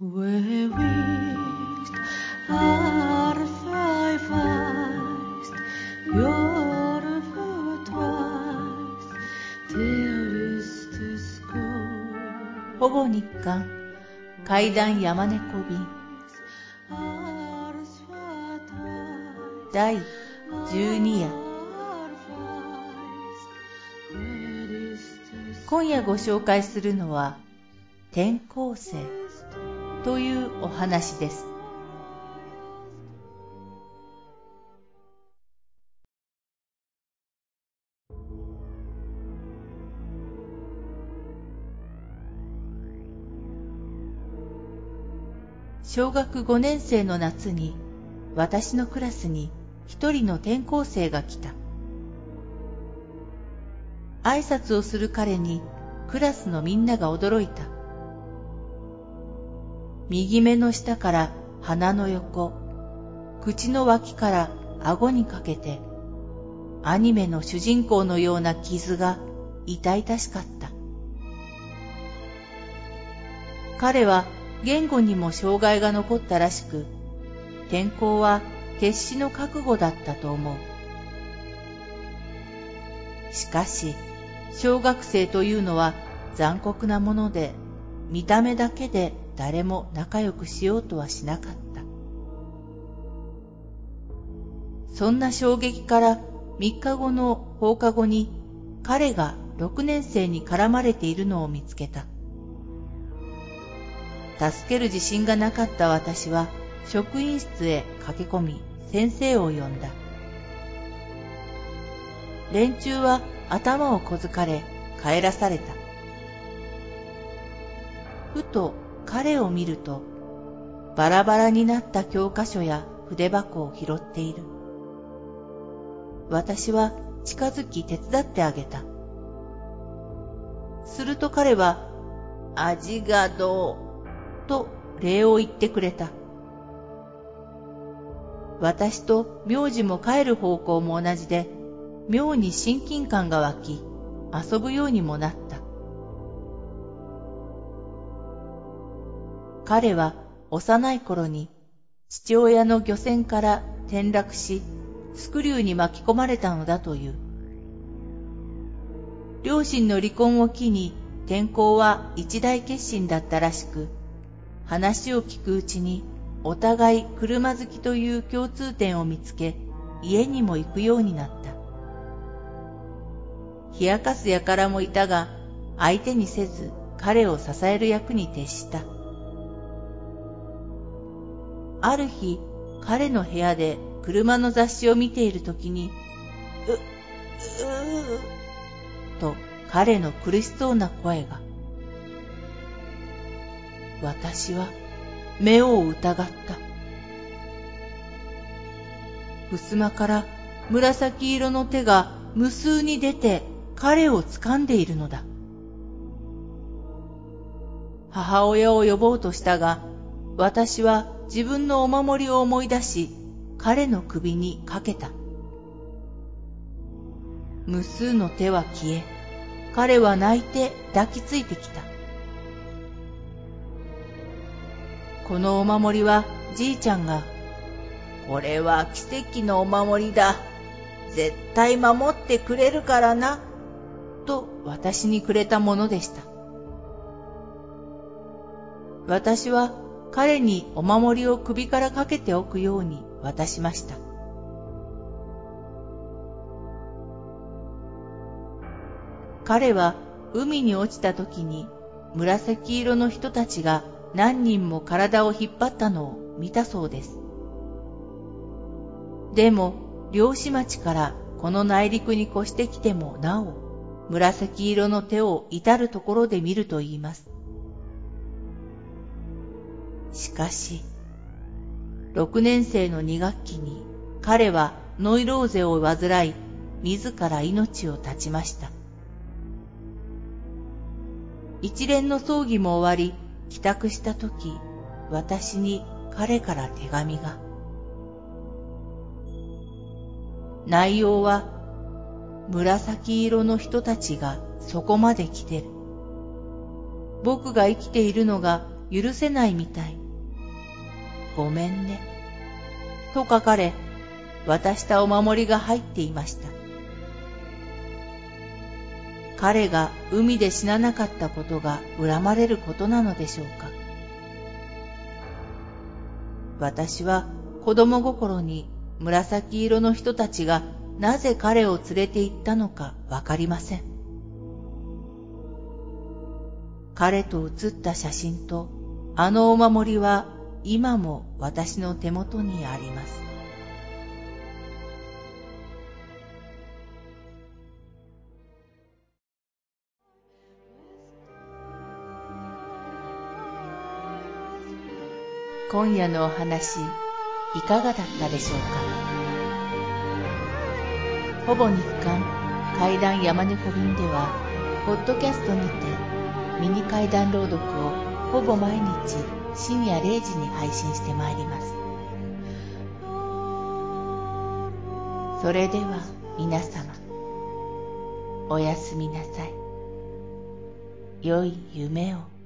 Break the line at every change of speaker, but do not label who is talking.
ほぼ日刊階段山猫便第12夜
er
今夜ご紹介するのは転校生というお話です小学5年生の夏に私のクラスに一人の転校生が来た挨拶をする彼にクラスのみんなが驚いた。右目の下から鼻の横、口の脇から顎にかけて、アニメの主人公のような傷が痛々しかった。彼は言語にも障害が残ったらしく、転校は決死の覚悟だったと思う。しかし、小学生というのは残酷なもので、見た目だけで誰も仲良くしようとはしなかった。そんな衝撃から3日後の放課後に彼が6年生に絡まれているのを見つけた。助ける自信がなかった私は職員室へ駆け込み先生を呼んだ。連中は頭を小づかれ帰らされた。ふと彼を見ると、バラバラになった教科書や筆箱を拾っている。私は近づき手伝ってあげた。すると彼は、味がどう、と礼を言ってくれた。私と名字も帰る方向も同じで、妙に親近感が湧き、遊ぶようにもなった。彼は幼い頃に父親の漁船から転落し、スクリューに巻き込まれたのだという。両親の離婚を機に転校は一大決心だったらしく、話を聞くうちにお互い車好きという共通点を見つけ、家にも行くようになった。冷やかす輩もいたが、相手にせず彼を支える役に徹した。ある日、彼の部屋で車の雑誌を見ているときに、う、うー、と彼の苦しそうな声が。私は目を疑った。襖から紫色の手が無数に出て彼を掴んでいるのだ。母親を呼ぼうとしたが、私は自分のお守りを思い出し、彼の首にかけた。無数の手は消え、彼は泣いて抱きついてきた。このお守りはじいちゃんが、これは奇跡のお守りだ。絶対守ってくれるからな。と私にくれたものでした。私は彼にお守りを首からかけておくように渡しました。彼は海に落ちた時に紫色の人たちが何人も体を引っ張ったのを見たそうです。でも漁師町からこの内陸に越してきてもなお紫色の手を至るところで見ると言います。しかし、6年生の2学期に彼はノイローゼを患い、自ら命を絶ちました。一連の葬儀も終わり、帰宅した時、私に彼から手紙が。内容は紫色の人たちがそこまで来てる。僕が生きているのが許せないみたい。ごめんね。と書かれ、渡したお守りが入っていました。彼が海で死ななかったことが恨まれることなのでしょうか。私は子供心に紫色の人たちがなぜ彼を連れて行ったのかわかりません。彼と写った写真とあのお守りは今も私の手元にあります。今夜のお話いかがだったでしょうか？ほぼ日刊怪談山猫便ではポッドキャストにてミニ怪談朗読をほぼ毎日深夜0時に配信してまいります。それでは皆様おやすみなさい。良い夢を。